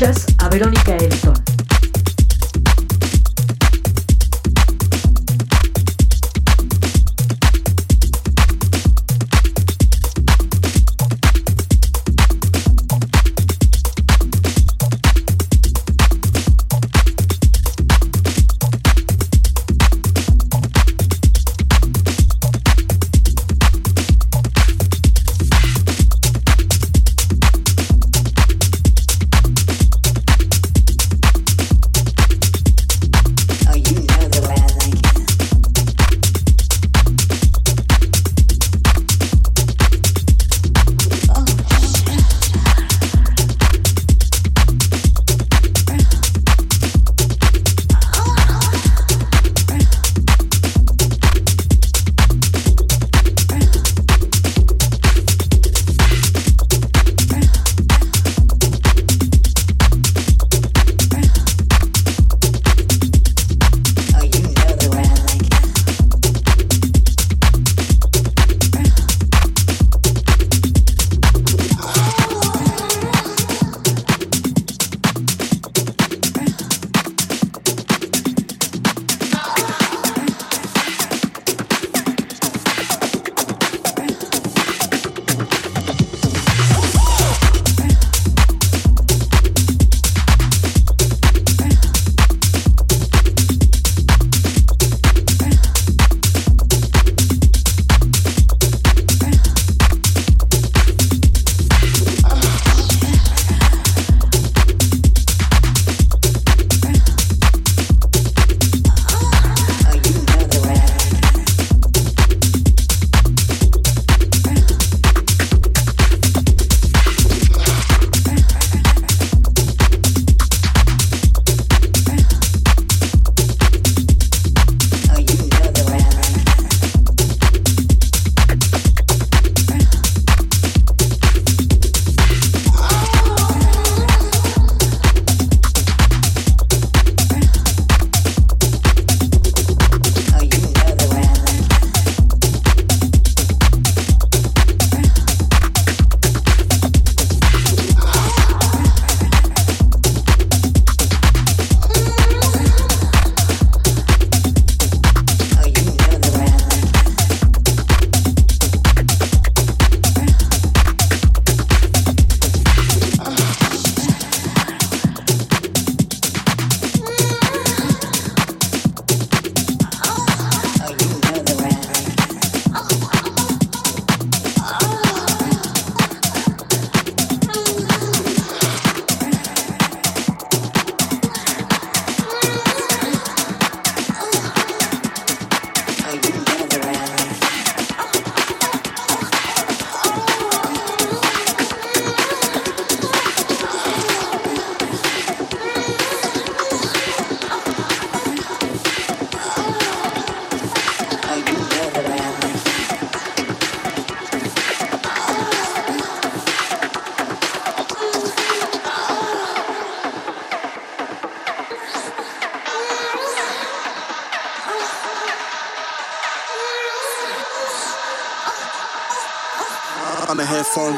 Escuchas a Verónica Elton.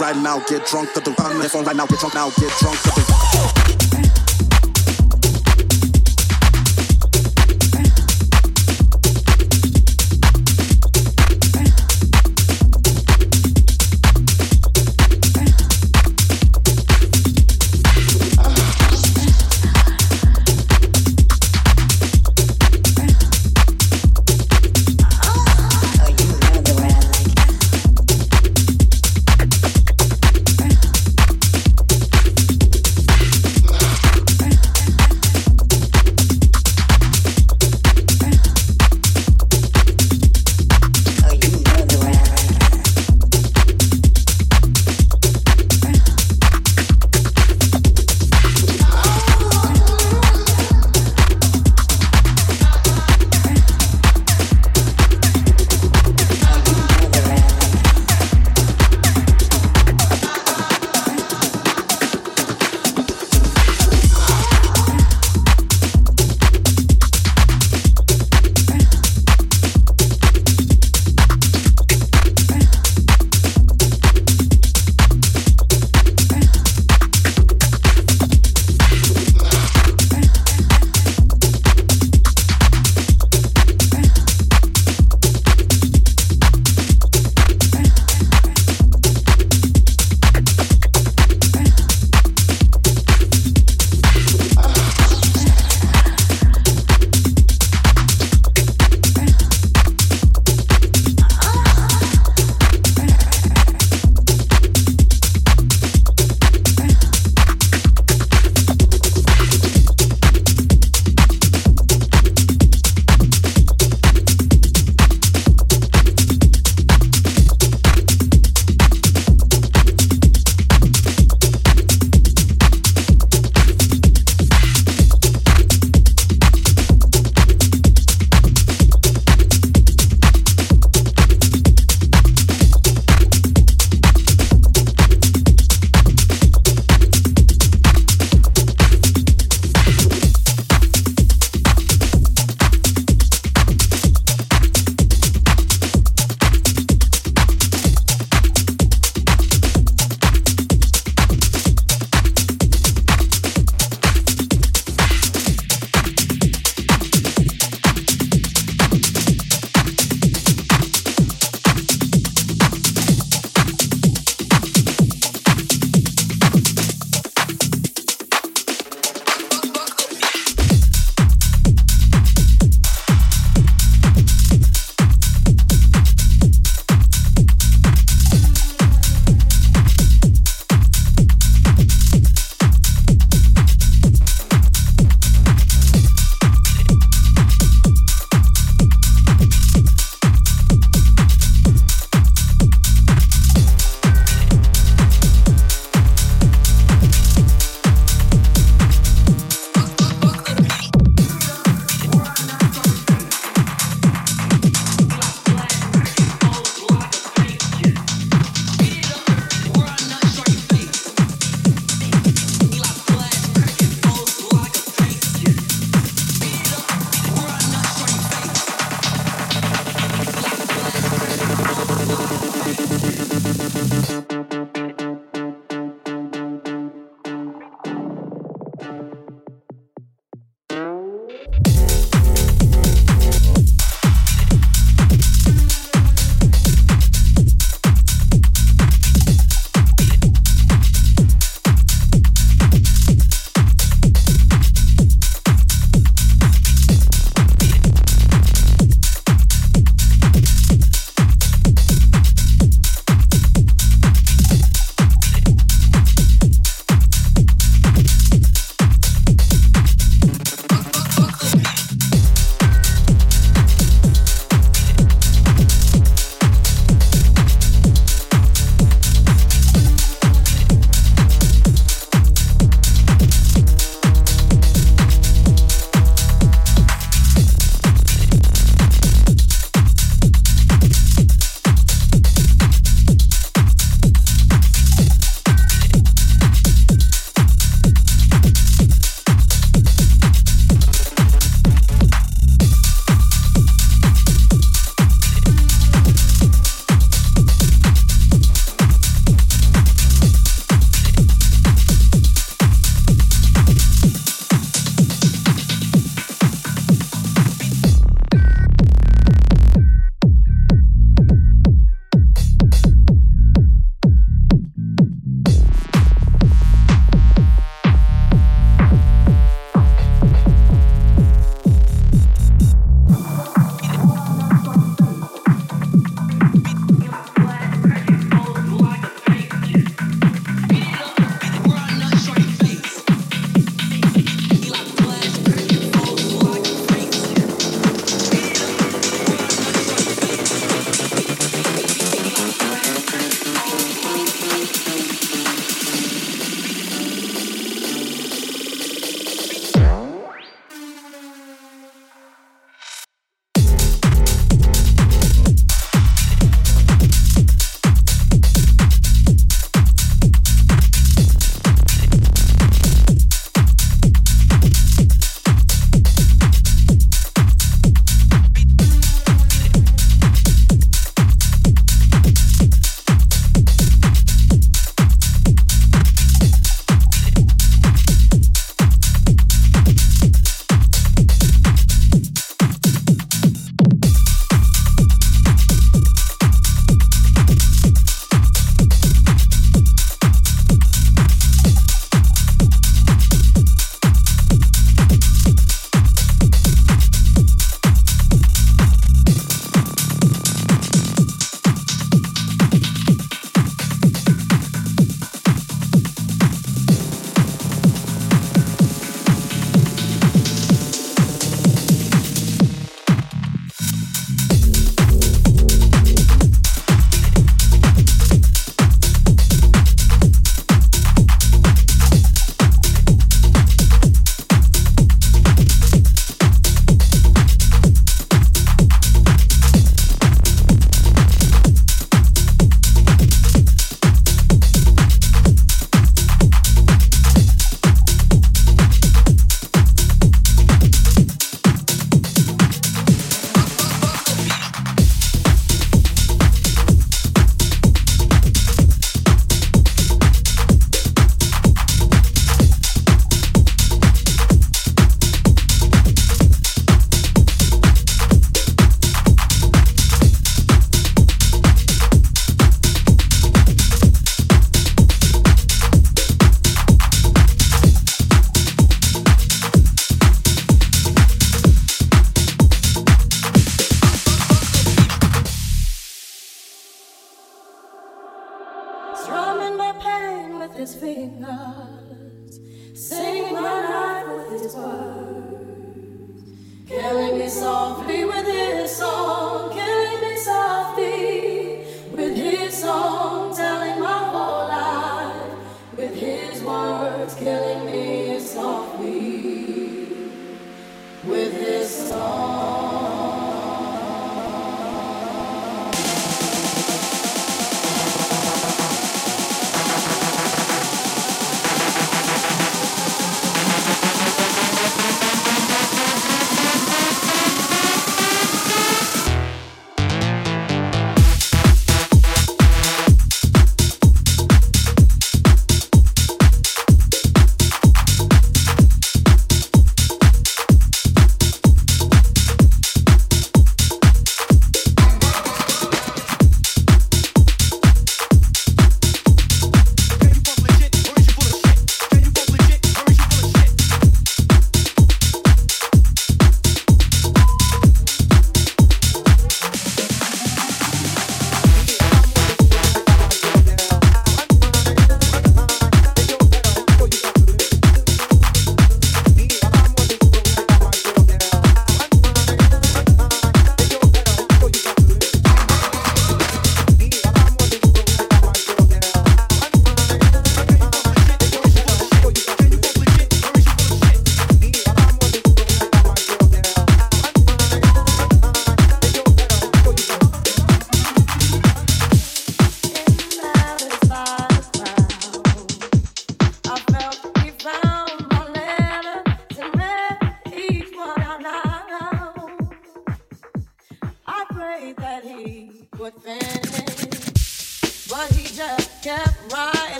Right now, get drunk to the on the phone right now, get drunk now, get drunk to the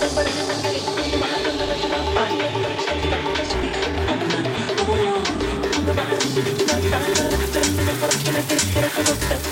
Thank you.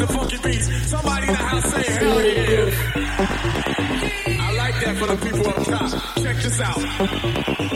the funky beats. Somebody in the house say hell yeah. I like that for the people up top. Check this out.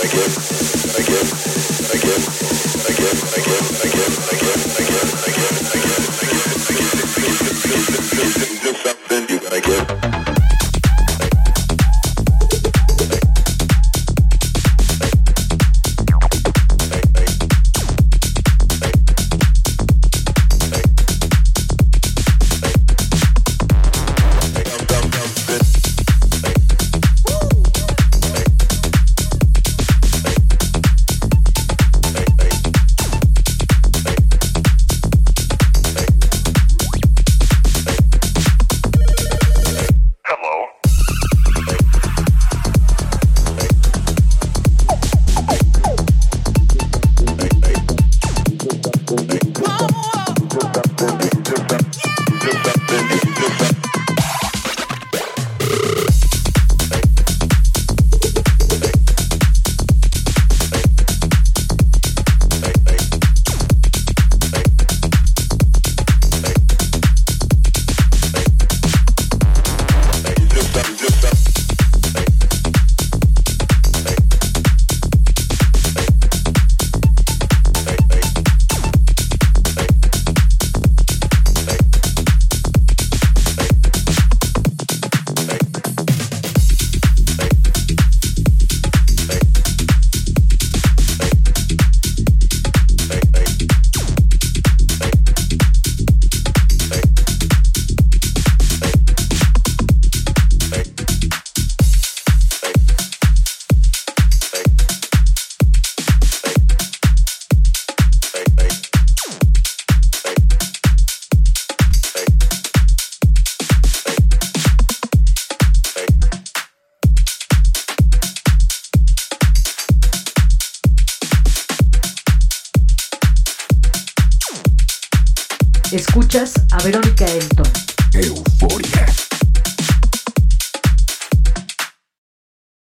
I give, again.